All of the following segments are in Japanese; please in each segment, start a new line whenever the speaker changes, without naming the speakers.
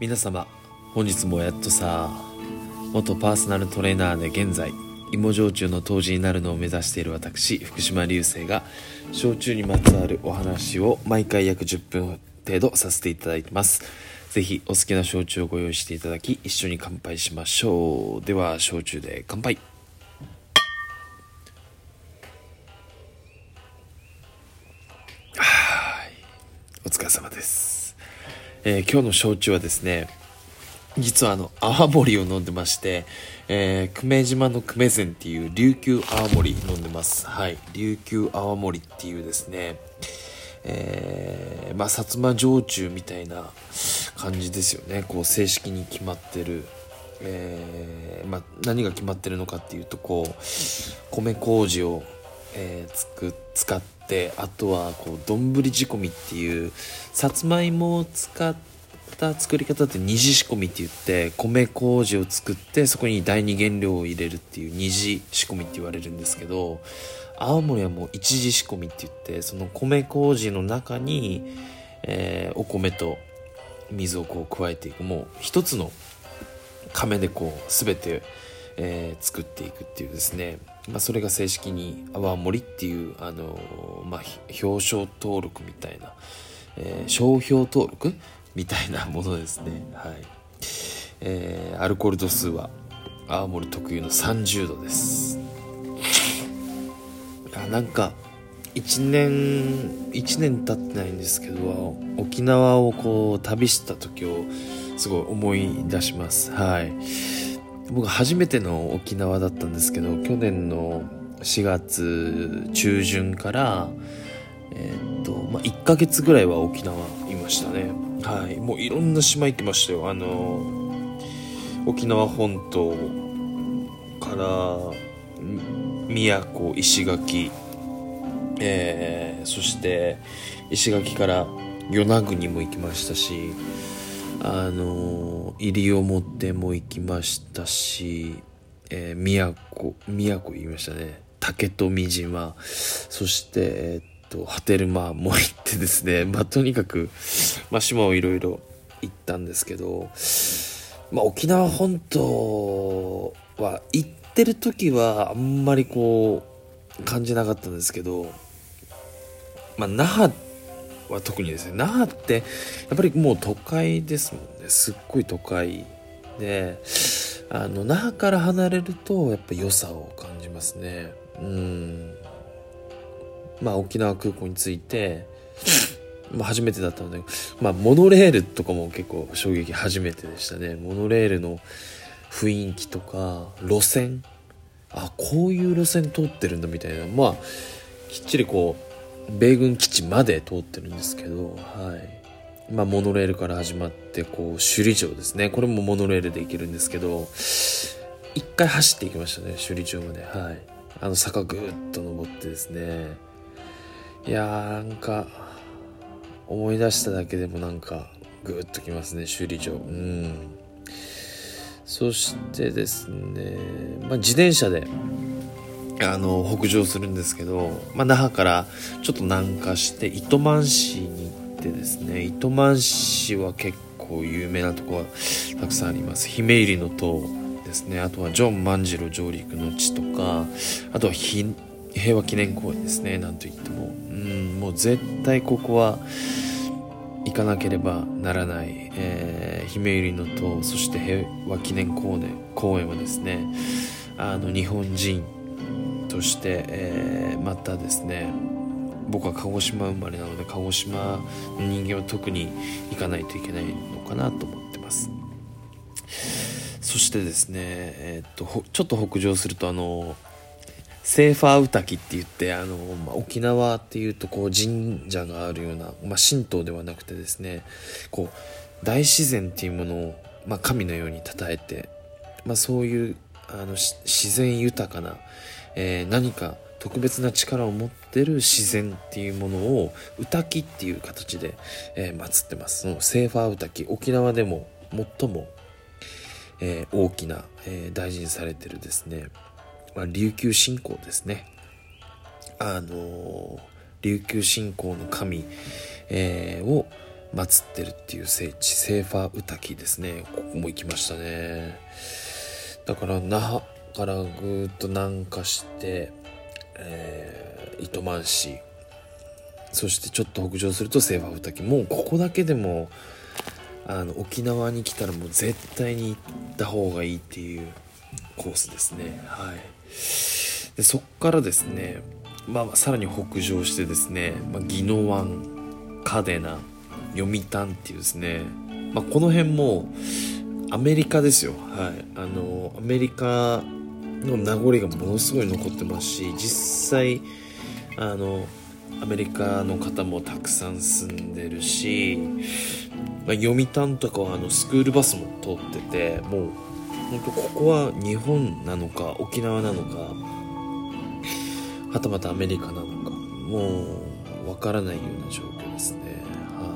皆様本日もやっとさ元パーソナルトレーナーで現在芋焼酎の杜氏になるのを目指している私福島流星が焼酎にまつわるお話を毎回約10分程度させていただいてます。ぜひお好きな焼酎をご用意していただき一緒に乾杯しましょう。では焼酎で乾杯。はい。お疲れ様です、えー今日の焼酎はですね実はあの泡盛を飲んでまして、えー久米島の久米膳っていう琉球泡盛飲んでます。はい。琉球泡盛っていうですねえーまあ薩摩焼酎みたいな感じですよね。こう正式に決まってる。えーまあ、何が決まってるのかっていうとこう米麹を、えーつく使ってあとはこう丼仕込みっていうさつまいもを使った作り方って二次仕込みって言って米麹を作ってそこに第二原料を入れるっていう二次仕込みって言われるんですけど青森はもう一次仕込みって言ってその米麹の中に、えーお米と水をこう加えていくもう一つの亀でこう全て、えー作っていくっていうですね、まあ、それが正式に泡盛っていう、あのまあ、表彰登録みたいな、えー商標登録みたいなものですね。はい、えーアルコール度数は青森特有の30度です。あなんか1年1年経ってないんですけど沖縄をこう旅した時をすごい思い出します。はい。僕初めての沖縄だったんですけど去年の4月中旬からえーっとまあ1ヶ月ぐらいは沖縄いましたね。はい。もういろんな島行きましたよ。あの沖縄本島から宮古石垣えーそして石垣から与那国も行きましたしあの西表も行きましたし、えー宮古宮古言いましたね。竹富島。そしてえーっと波照間も行ってですね。まあとにかく、まあ、島をいろいろ行ったんですけど、まあ、沖縄本島は行ってる時はあんまりこう感じなかったんですけどまあ、那覇は特にですね那覇ってやっぱりもう都会ですもんね。すっごい都会であの那覇から離れるとやっぱ良さを感じますね。うん。まあ沖縄空港に着いて まあ初めてだったのでまあモノレールとかも結構衝撃初めてでしたね。モノレールの雰囲気とか路線。あこういう路線通ってるんだみたいな。まあきっちりこう米軍基地まで通ってるんですけどはい。まあモノレールから始まってこう首里城ですね。これもモノレールで行けるんですけど一回走っていきましたね首里城まで。はい。あの坂ぐーっと登ってですね。いやーなんか思い出しただけでもなんかぐーっときますね首里城。うん。そしてですね、まあ、自転車であの北上するんですけど、まあ、那覇からちょっと南下して糸満市に行ってですね糸満市は結構有名なとこがたくさんあります。姫入りの塔ですね。あとはジョン万次郎上陸の地とかあとは平和記念公園ですね。なんといっても。うんもう絶対ここは行かなければならない、えー姫入りの塔そして平和記念公園公園はですねあの日本人として、えーまたですね僕は鹿児島生まれなので鹿児島の人間は特に行かないといけないのかなと思ってます。そしてですね、えーっとちょっと北上するとあのセーファーウタキって言ってあの、まあ、沖縄っていうとこう神社があるような、まあ、神道ではなくてですねこう大自然っていうものを、まあ、神のように称えて、まあ、そういうあの自然豊かな、えー何か特別な力を持ってる自然っていうものを歌きっていう形で、えー祀ってます。そのセーファー歌き。沖縄でも最も、えー大きな、えー大事にされてるですね、まあ、琉球信仰ですね。あの琉球信仰の神、えを、祀ってるっていう聖地セーファーウタキですね。ここも行きましたね。だから那覇からぐーっと南下して、えー、糸満市。そしてちょっと北上するとセーファーウタキもうここだけでもあの沖縄に来たらもう絶対に行った方がいいっていうコースですね。はい。でそっからですねまあ、さらに北上してですね、まあ、宜野湾嘉手納読谷っていうですね、まあ、この辺もアメリカですよ。はい。あのアメリカの名残がものすごい残ってますし実際あのアメリカの方もたくさん住んでるし、まあ、読谷とかはあのスクールバスも通っててもう本当ここは日本なのか沖縄なのかはたまたアメリカなのかもうわからないような状況ですね。は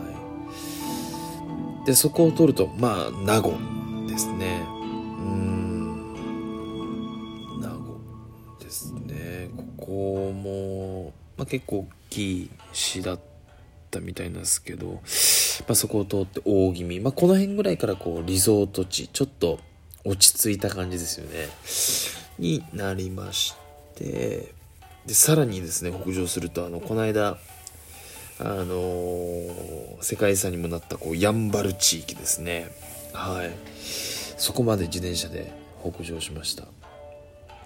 い。でそこを取るとまあ名護ですね。こも、まあ、結構大きい市だったみたいなんですけど、まあ、そこを通って大気味、まあ、この辺ぐらいからこうリゾート地ちょっと落ち着いた感じですよね。になりましてでさらにですね北上するとあのこの間あのー、世界遺産にもなったこうやんばる地域ですね。はい。そこまで自転車で北上しました。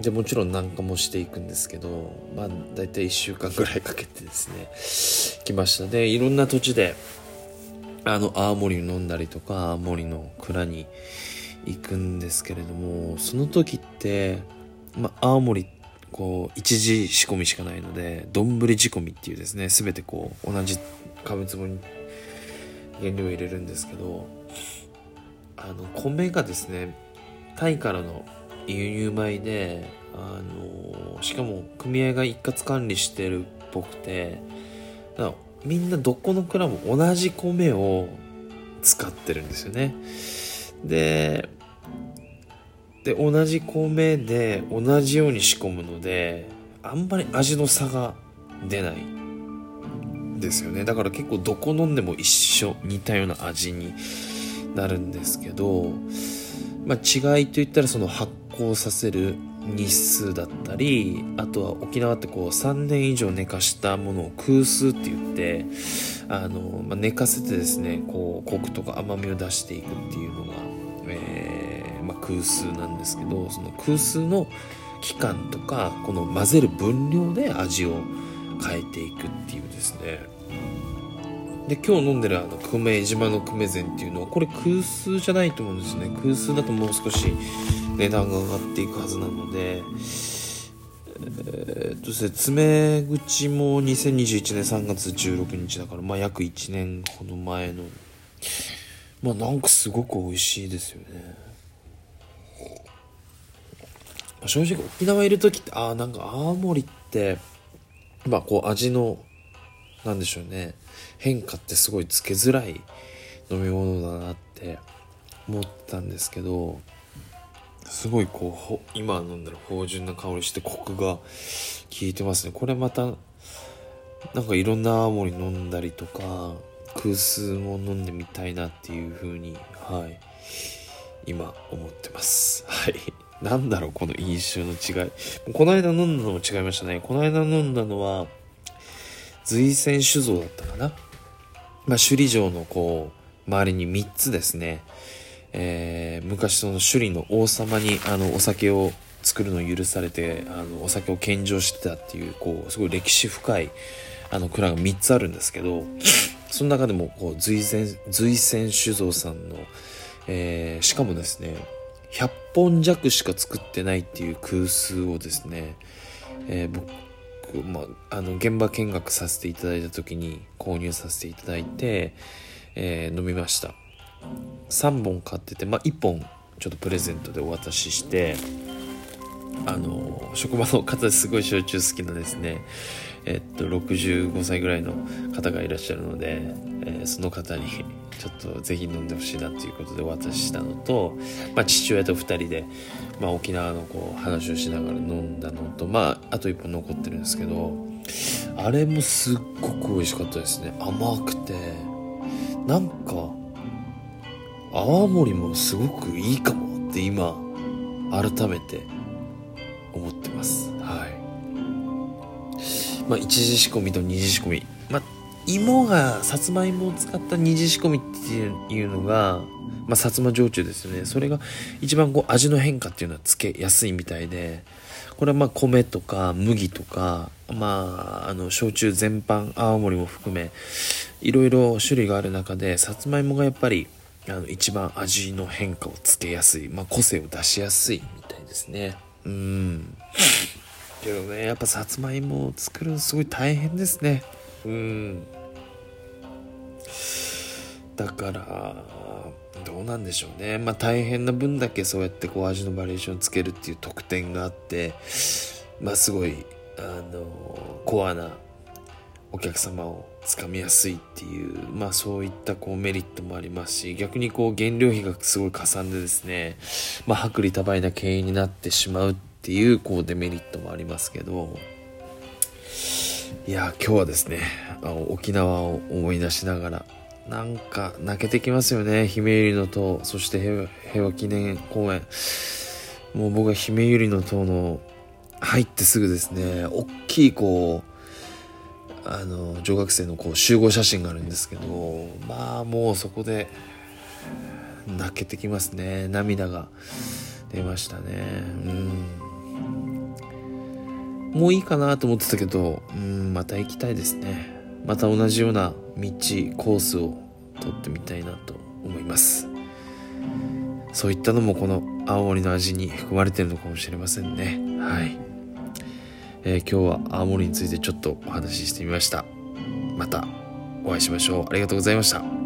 でもちろん南下もしていくんですけどまあ大体1週間ぐらいかけてですね来ましたでいろんな土地であの青森飲んだりとか青森の蔵に行くんですけれどもその時ってまあ青森こう一時仕込みしかないので丼仕込みっていうですね全てこう同じ紙壺に原料を入れるんですけどあの米がですねタイからの輸入米であのしかも組合が一括管理してるっぽくてだからみんなどこの蔵も同じ米を使ってるんですよね。でで同じ米で同じように仕込むのであんまり味の差が出ないですよね。だから結構どこ飲んでも一緒似たような味になるんですけど、まあ、違いといったらその発酵させる日数だったりあとは沖縄ってこう3年以上寝かしたものを空数って言ってあの、まあ、寝かせてですねこうコクとか甘みを出していくっていうのが、えーまあ、空数なんですけどその空数の期間とかこの混ぜる分量で味を変えていくっていうですね。で今日飲んでるあの久米島の久米膳っていうのはこれ空数じゃないと思うんですね。空数だともう少し値段が上がっていくはずなのでえー、っとですね爪口も2021年3月16日だからまあ約1年ほど前のまあなんかすごく美味しいですよね。正直沖縄いる時ってああなんか青森ってまあこう味のなんでしょうね。変化ってすごいつけづらい飲み物だなって思ってたんですけどすごいこう今飲んだら芳醇な香りしてコクが効いてますね。これまたなんかいろんな青森飲んだりとか空数も飲んでみたいなっていう風にはい。今思ってます。はい。なんだろう、この印象の違い。この間飲んだのも違いましたね。この間飲んだのは、随泉酒造だったかな？まあ、首里城のこう、周りに3つですね。えー、昔その首里の王様にあのお酒を作るのを許されてあのお酒を献上してたっていうこうすごい歴史深いあの蔵が3つあるんですけどその中でもこう随泉随泉酒造さんの、えー、しかもですね100本弱しか作ってないっていう空数をですね、えー、僕、まあ、あの、現場見学させていただいた時に購入させていただいて、えー、飲みました。3本買ってて、まあ、1本ちょっとプレゼントでお渡しして、あの、職場の方ですごい焼酎好きなですね、えっと、65歳ぐらいの方がいらっしゃるので、えー、その方にちょっとぜひ飲んでほしいなということでお渡ししたのと、まあ、父親と2人で、まあ、沖縄のこう話をしながら飲んだのと、まあ、あと1本残ってるんですけどあれもすっごく美味しかったですね。甘くてなんか泡盛もすごくいいかもって今改めて思ってます。はい。まあ一次仕込みと二次仕込み。まあ芋がさつまいもを使った二次仕込みっていうのがまあ、薩摩焼酎ですよね。それが一番こう味の変化っていうのはつけやすいみたいで、これはまあ米とか麦とか、まあ、あの、焼酎全般、青森も含め、いろいろ種類がある中で、さつまいもがやっぱり、あの、一番味の変化をつけやすい、まあ、個性を出しやすいみたいですね。うん。けどね、やっぱさつまいもを作るのすごい大変ですね。うん。だから、どうなんでしょうね。まあ大変な分だけそうやってこう味のバリエーションつけるっていう特典があって、まあすごい、あの、コアなお客様をつかみやすいっていう、まあそういったこうメリットもありますし、逆にこう原料費がすごいかさんでですね、まあ薄利多売な経営になってしまうっていうこうデメリットもありますけど、いや、今日はですね、あの沖縄を思い出しながら、なんか泣けてきますよね。姫百合の塔、そして平和記念公園。もう僕は姫百合の塔の入ってすぐですね、大きいこう、あの、女学生のこう集合写真があるんですけど、まあもうそこで泣けてきますね。涙が出ましたね。うん。もういいかなと思ってたけど、うん、また行きたいですね。また同じような道コースを取ってみたいなと思います。そういったのもこの青森の味に含まれてるのかもしれませんね。はい、えー、今日は青森についてちょっとお話ししてみました。またお会いしましょう。ありがとうございました。